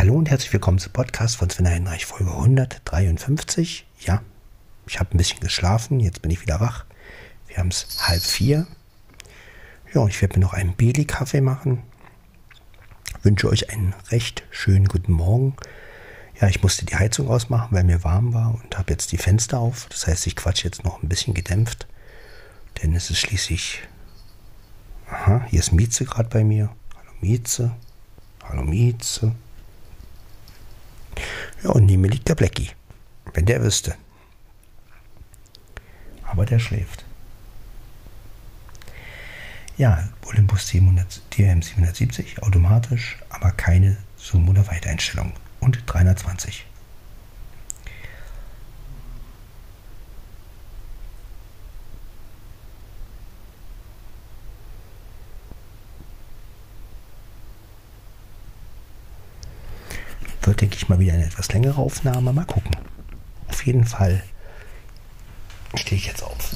Hallo und herzlich willkommen zum Podcast von Sven Heinreich, Folge 153. Ja, ich habe ein bisschen geschlafen, jetzt bin ich wieder wach. Wir haben es halb vier. Ja, ich werde mir noch einen Beli-Kaffee machen. Wünsche euch einen recht schönen guten Morgen. Ja, ich musste die Heizung ausmachen, weil mir warm war und habe jetzt die Fenster auf. Das heißt, ich quatsche jetzt noch ein bisschen gedämpft, denn es ist schließlich. Aha, hier ist Mieze gerade bei mir. Hallo Mieze. Hallo Mieze. Ja, und neben mir liegt der Blackie. Wenn der wüsste. Aber der schläft. Ja, Olympus DRM 770 automatisch, aber keine Zoom- oder Weiteinstellung. Und 320. denke ich mal, wieder eine etwas längere Aufnahme. Mal gucken. Auf jeden Fall stehe ich jetzt auf.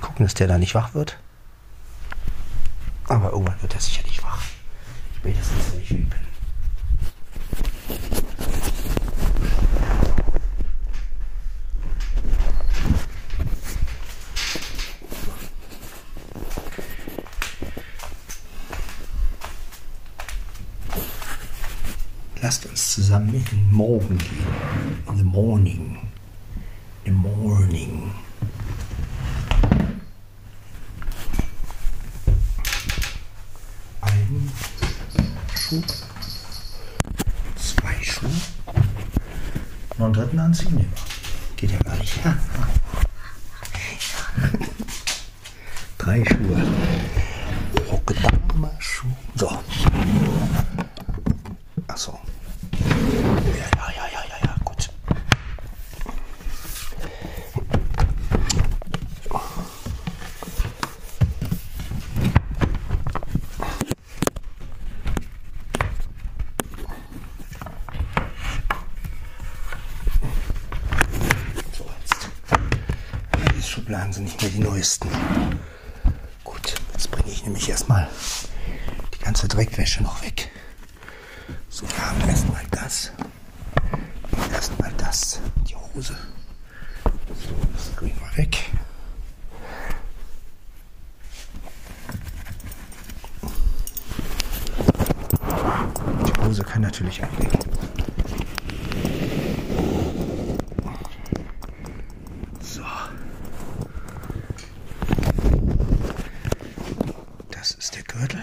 Gucken, dass der da nicht wach wird. Aber irgendwann wird er sicherlich wach. Spätestens, wenn ich weg bin. Lasst uns zusammen in den Morgen gehen. In the morning. In the morning. Ein Schuh. Zwei Schuhe. Noch einen dritten anziehen? Nee, geht ja gar nicht. Drei Schuhe. Rockdame Schuh. So. Achso. Ja, ja, ja, ja, ja, ja, gut. So, jetzt. Die Schubladen sind nicht mehr die neuesten. Gut, jetzt bringe ich nämlich erstmal die ganze Dreckwäsche noch weg. So, wir haben erstmal das. Erstmal das. Die Hose. So, das kriegen wir weg. Die Hose kann natürlich auch weg. So. Das ist der Gürtel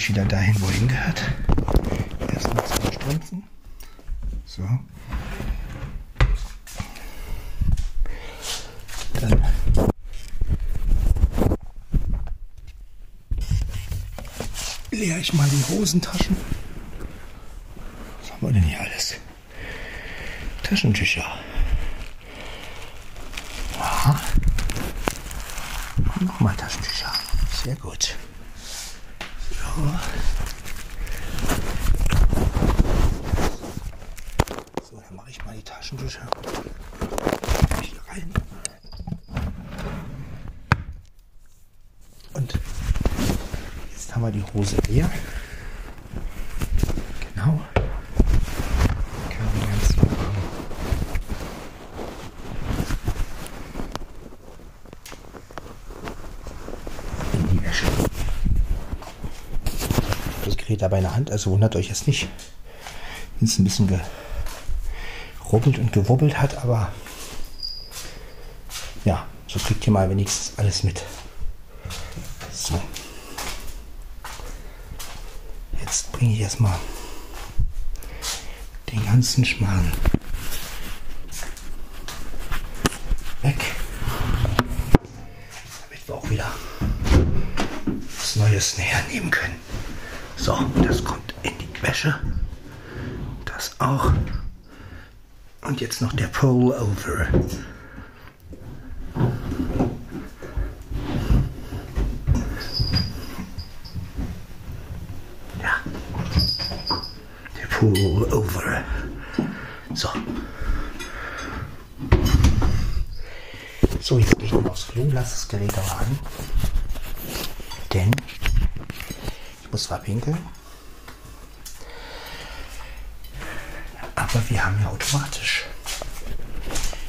tue ich wieder dahin, wo er hingehört. Erstmal zwei Strümpfen. So. Dann leere ich mal die Hosentaschen. Was haben wir denn hier alles? Taschentücher. Aha. Nochmal Taschentücher. Sehr gut. So, dann mache ich mal die Taschentücher hier rein. Und jetzt haben wir die Hose leer. Genau. Das Gerät dabei in der Hand, also wundert euch jetzt nicht, wenn es ein bisschen gerubbelt und gewubbelt hat, aber ja, so kriegt ihr mal wenigstens alles mit. So. Jetzt bringe ich erstmal den ganzen Schmarrn weg, damit wir auch wieder was Neues näher nehmen können. So, das kommt in die Wäsche. Das auch. Und jetzt noch der Pullover. Der Pullover. So. So, jetzt gehe ich noch aufs Klo, lasse das Gerät aber an. Denn Ich muss zwar pinkeln. Aber wir haben ja automatisch.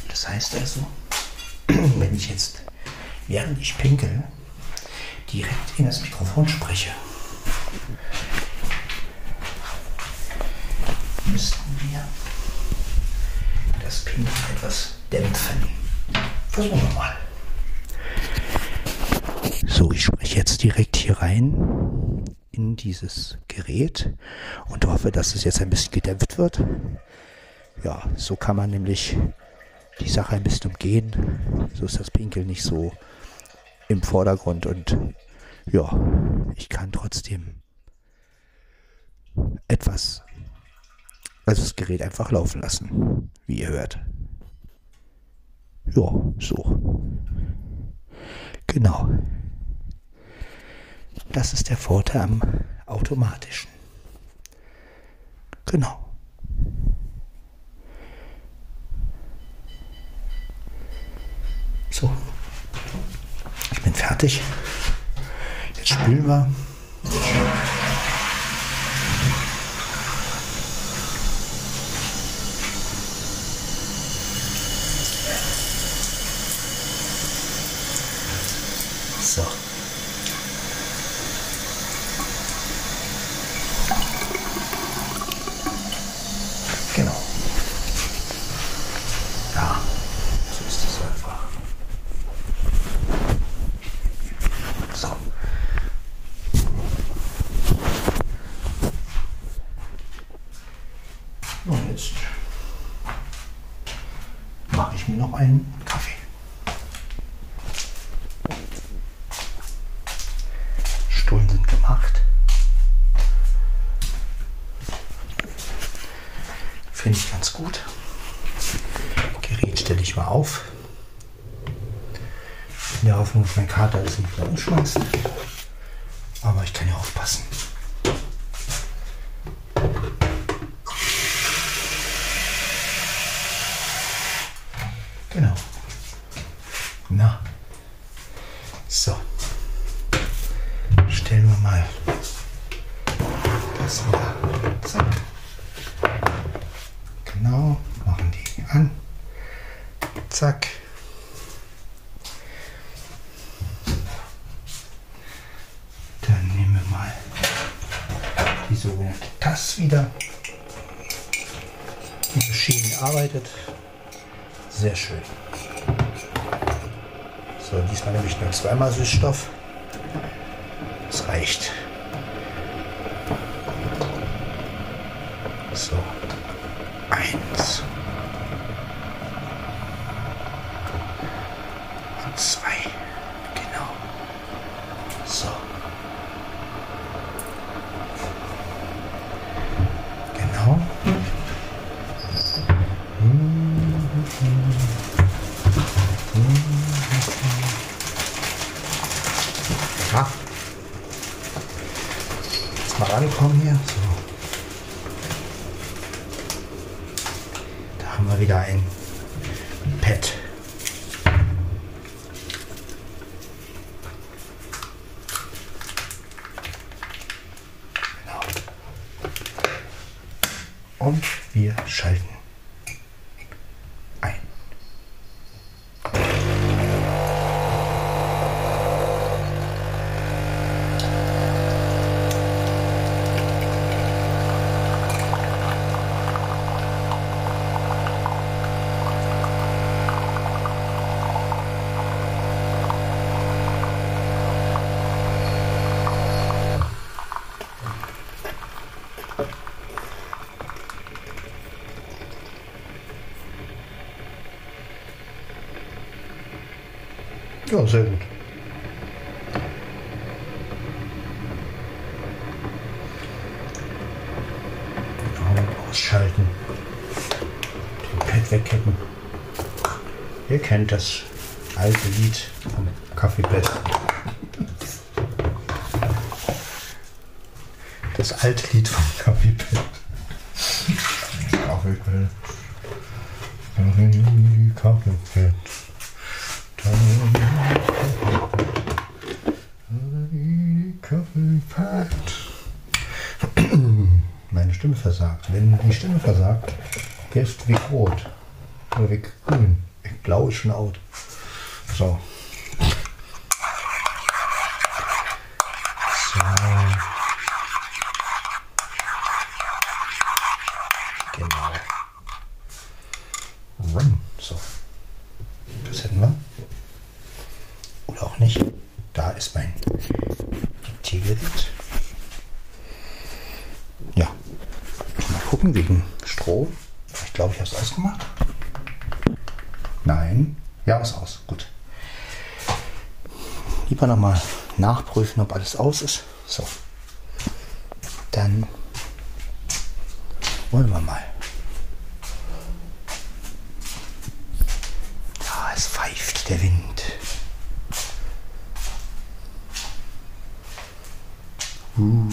Das heißt also, wenn ich jetzt, während ich pinkel, direkt in das Mikrofon spreche, müssten wir das Pinkeln etwas dämpfen. Versuchen wir mal. So, ich spreche jetzt direkt hier rein in dieses Gerät und hoffe, dass es jetzt ein bisschen gedämpft wird. Ja, so kann man nämlich die Sache ein bisschen umgehen. So ist das Pinkeln nicht so im Vordergrund und ja, ich kann trotzdem etwas, also das Gerät einfach laufen lassen, wie ihr hört. Ja, so. Genau. Das ist der Vorteil am automatischen. Genau. So. Ich bin fertig. Jetzt spülen wir. So. Genau. Ja, so ist es einfach. So. Und jetzt mache ich mir noch einen Kaffee. Stullen sind gemacht. Finde ich ganz gut. Gerät stelle ich mal auf. In der Hoffnung, dass mein Kater alles nicht wieder umschmeißt. Aber ich kann ja aufpassen. Genau. Na. So. Stellen wir mal das wieder. Zack. Genau. Machen die an. Zack. Dann nehmen wir mal die sogenannte TAS wieder. Die Maschine arbeitet. Sehr schön. So, diesmal nehme ich nur zweimal Süßstoff. Das reicht. So. Eins. Und zwei. Genau. So. Genau. Ja. Jetzt mal rankommen hier. So. Da haben wir wieder ein Pad. Genau. Und wir schalten Ja, sehr gut. Ausschalten. Den Pad wegkippen. Ihr kennt das alte Lied vom Kaffeepad. Das alte Lied vom Stimme versagt. Wenn die Stimme versagt, hilft Weg Rot. Oder Weg Grün. Blau ist schon out. So. So. Genau. Rum. So. Das hätten wir. Oder auch nicht. Da ist mein Diktiergerät. Ja. Mal gucken wegen Stroh. Ich glaube, ich habe es ausgemacht. Nein. Ja, ist aus. Gut. Lieber nochmal nachprüfen, ob alles aus ist. So. Dann wollen wir mal. Ja, es pfeift der Wind. Uh.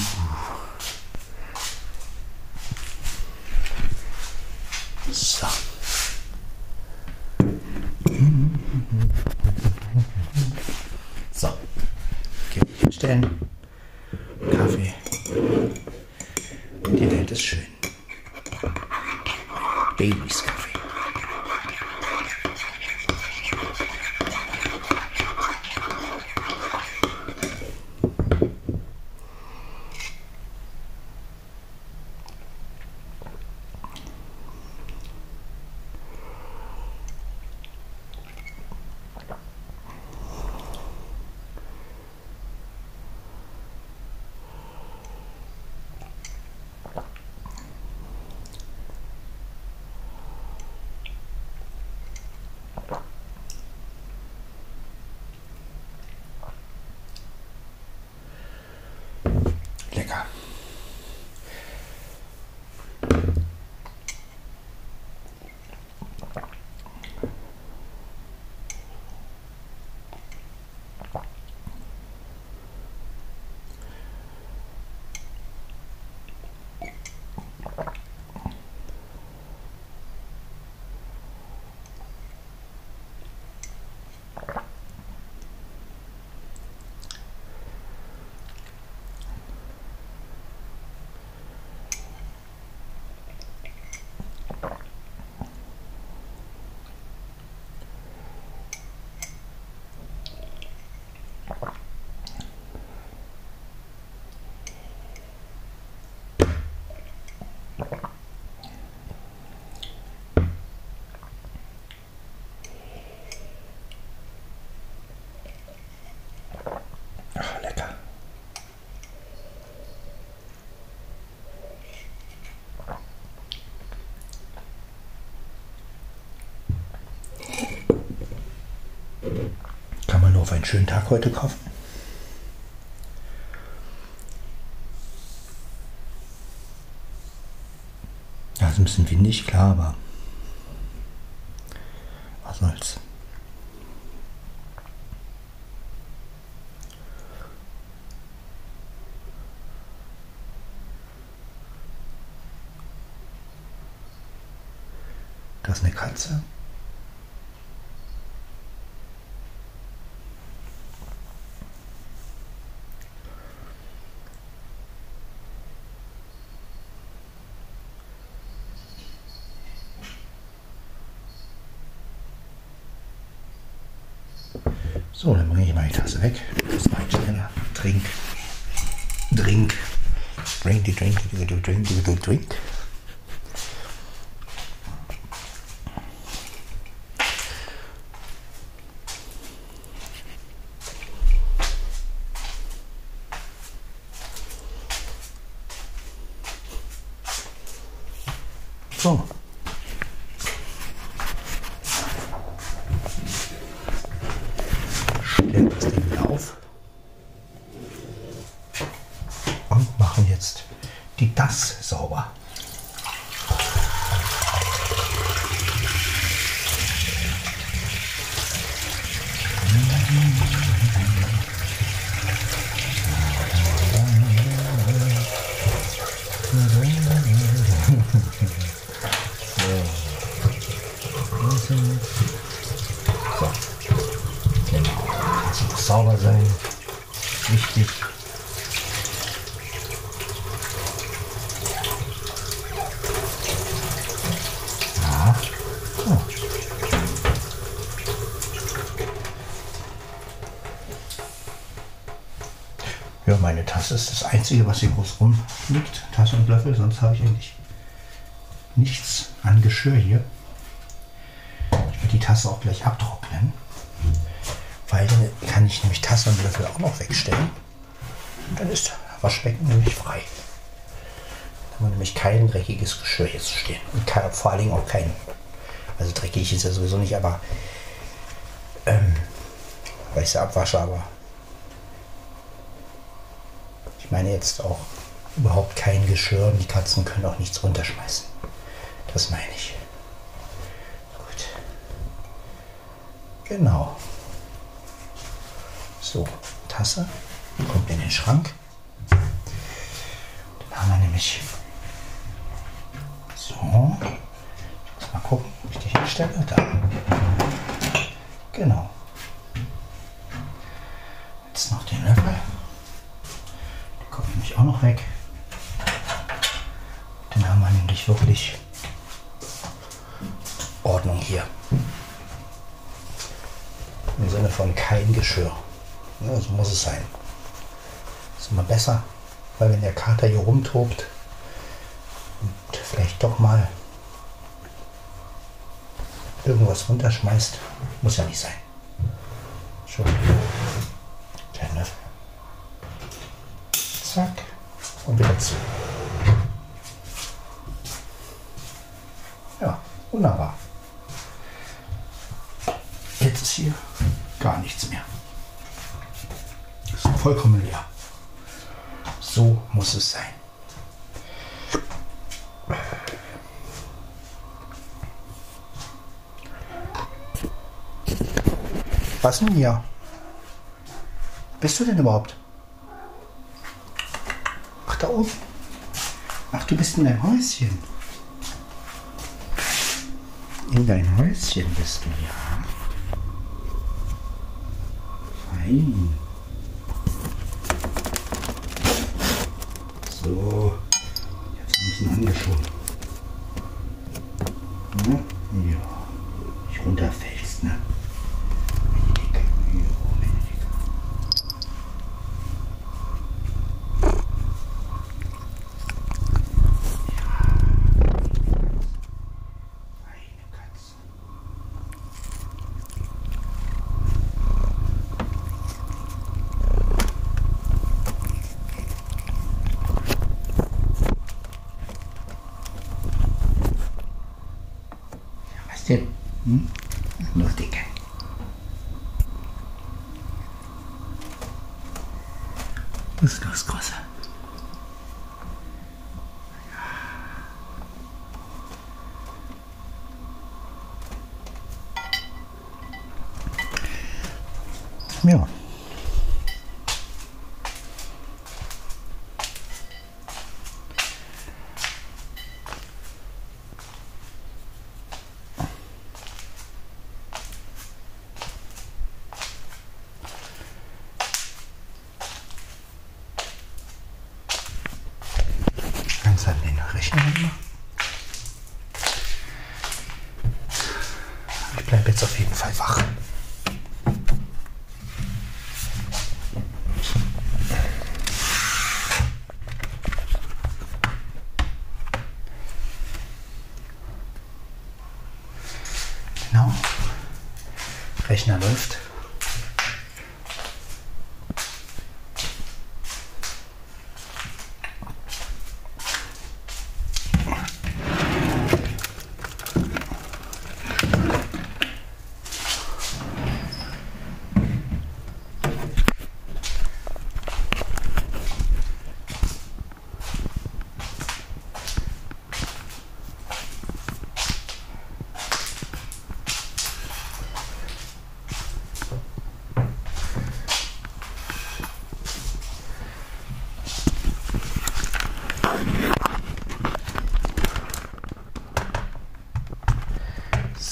Auf einen schönen Tag heute kaufen. Ja, ist ein bisschen windig, klar, aber was soll's. Das ist eine Katze. So, dann bringe ich die Tasse weg. Das ist weit schneller. Trink. Drink. Drink, drink, drink, die drink, die drink. Sauber. Einzige, was hier groß rumliegt. Tasse und Löffel, sonst habe ich eigentlich nichts an Geschirr hier. Ich werde die Tasse auch gleich abtrocknen, weil dann kann ich nämlich Tasse und Löffel auch noch wegstellen. Und dann ist Waschbecken nämlich frei. Dann haben wir nämlich kein dreckiges Geschirr hier zu stehen. Und kein, vor allen Dingen auch kein, also dreckig ist ja sowieso nicht, aber ähm, weil ich sie abwasche, aber ich meine jetzt auch überhaupt kein Geschirr und die Katzen können auch nichts runterschmeißen. Das meine ich. Gut. Genau. So, Tasse kommt in den Schrank. Dann haben wir nämlich so. Ich muss mal gucken, ob ich die hinstelle. Da. Genau. Jetzt noch den Löffel. Nämlich auch noch weg. Dann haben wir nämlich wirklich Ordnung hier. Im Sinne von kein Geschirr. Ja, so muss es sein. ist immer besser, weil wenn der Kater hier rumtobt und vielleicht doch mal irgendwas runterschmeißt, muss ja nicht sein. Schon. Kleinen Löffel. Zack. Und wieder zu. Ja, wunderbar. Jetzt ist hier gar nichts mehr. Ist vollkommen leer. So muss es sein. Was denn hier? Bist du denn überhaupt? Da oben. Ach, du bist in deinem Häuschen. In dein Häuschen bist du, ja. Fein. So. Jetzt ein bisschen angeschoben. Ne? Ja. Nicht runterfällst, ne? Meine Dicke. Ja, meine Dicke. Meine Katze. Was denn? Hm? Los, Dicke. Was ist los, Große? Ja. Ganz an den Rechner machen. Ich bleibe jetzt auf jeden Fall wach. Genau. Rechner läuft.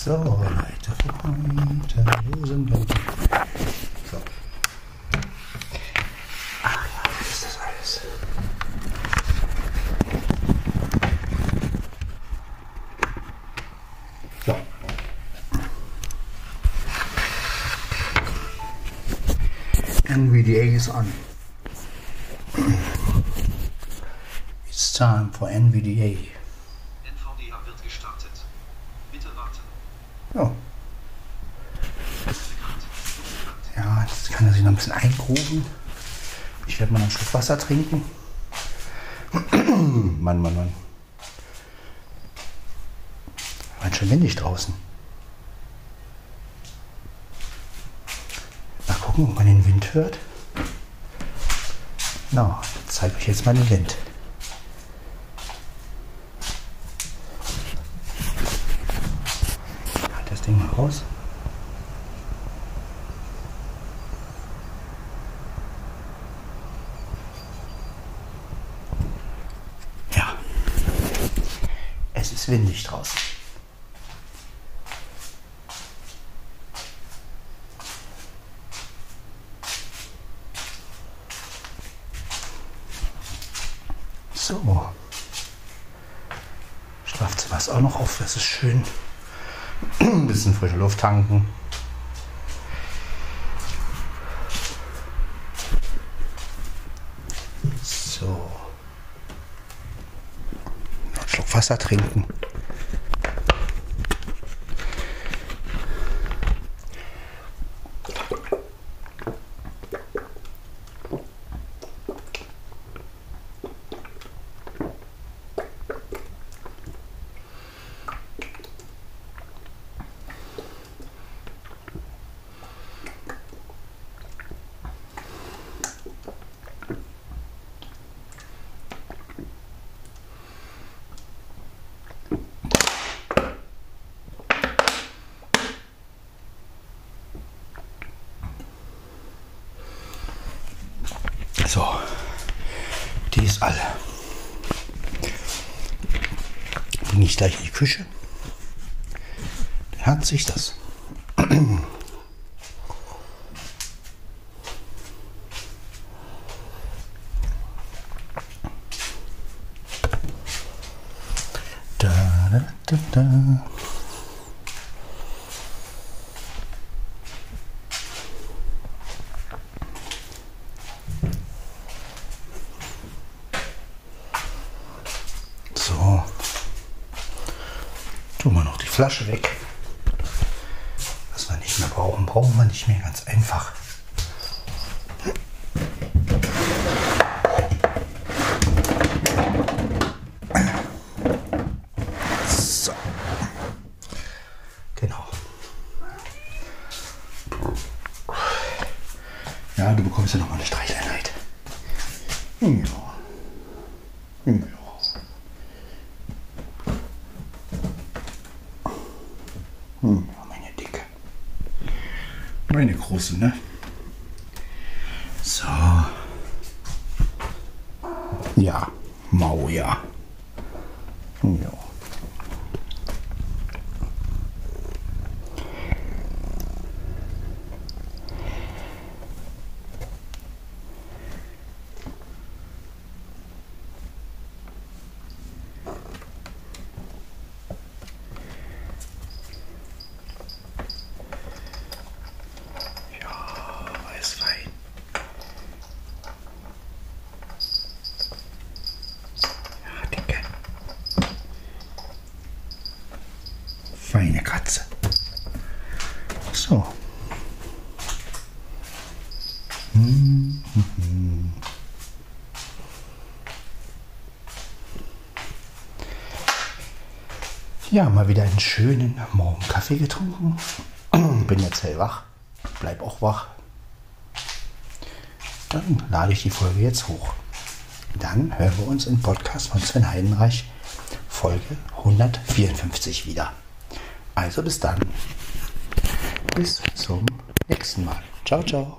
So, Leute, für heute, wo sind wir? So. Ach ja, was ist das alles? So. NVDA ist an. It's time for NVDA. NVDA wird gestartet. Bitte warten. Ja. Ja, jetzt kann er sich noch ein bisschen eingrufen. Ich werde mal einen Schluck Wasser trinken. Mann, Mann, Mann. War schon windig draußen. Gucken, ob man den Wind hört. Na, ich zeige euch jetzt mal den Wind. Halt das Ding mal raus. Ja. Es ist windig draußen. So. Schlafzimmer ist auch noch auf, das ist schön. Ein bisschen frische Luft tanken. So. Einen Schluck Wasser trinken. So, ist alle. Bringe ich gleich in die Küche. Dann hat sich das. Da, da, da, da. So. Tun wir noch die Flasche weg. Was wir nicht mehr brauchen, brauchen wir nicht mehr. Ganz einfach. So. Genau. Ja, du bekommst ja noch mal eine Streicheleinheit. Ja. Ja. 方針ね。Ja, mal wieder einen schönen Morgenkaffee getrunken. Bin jetzt hellwach. Bleib auch wach. Dann lade ich die Folge jetzt hoch. Dann hören wir uns im Podcast von Sven Heidenreich Folge 154 wieder. Also bis dann. Bis zum nächsten Mal. Ciao, ciao.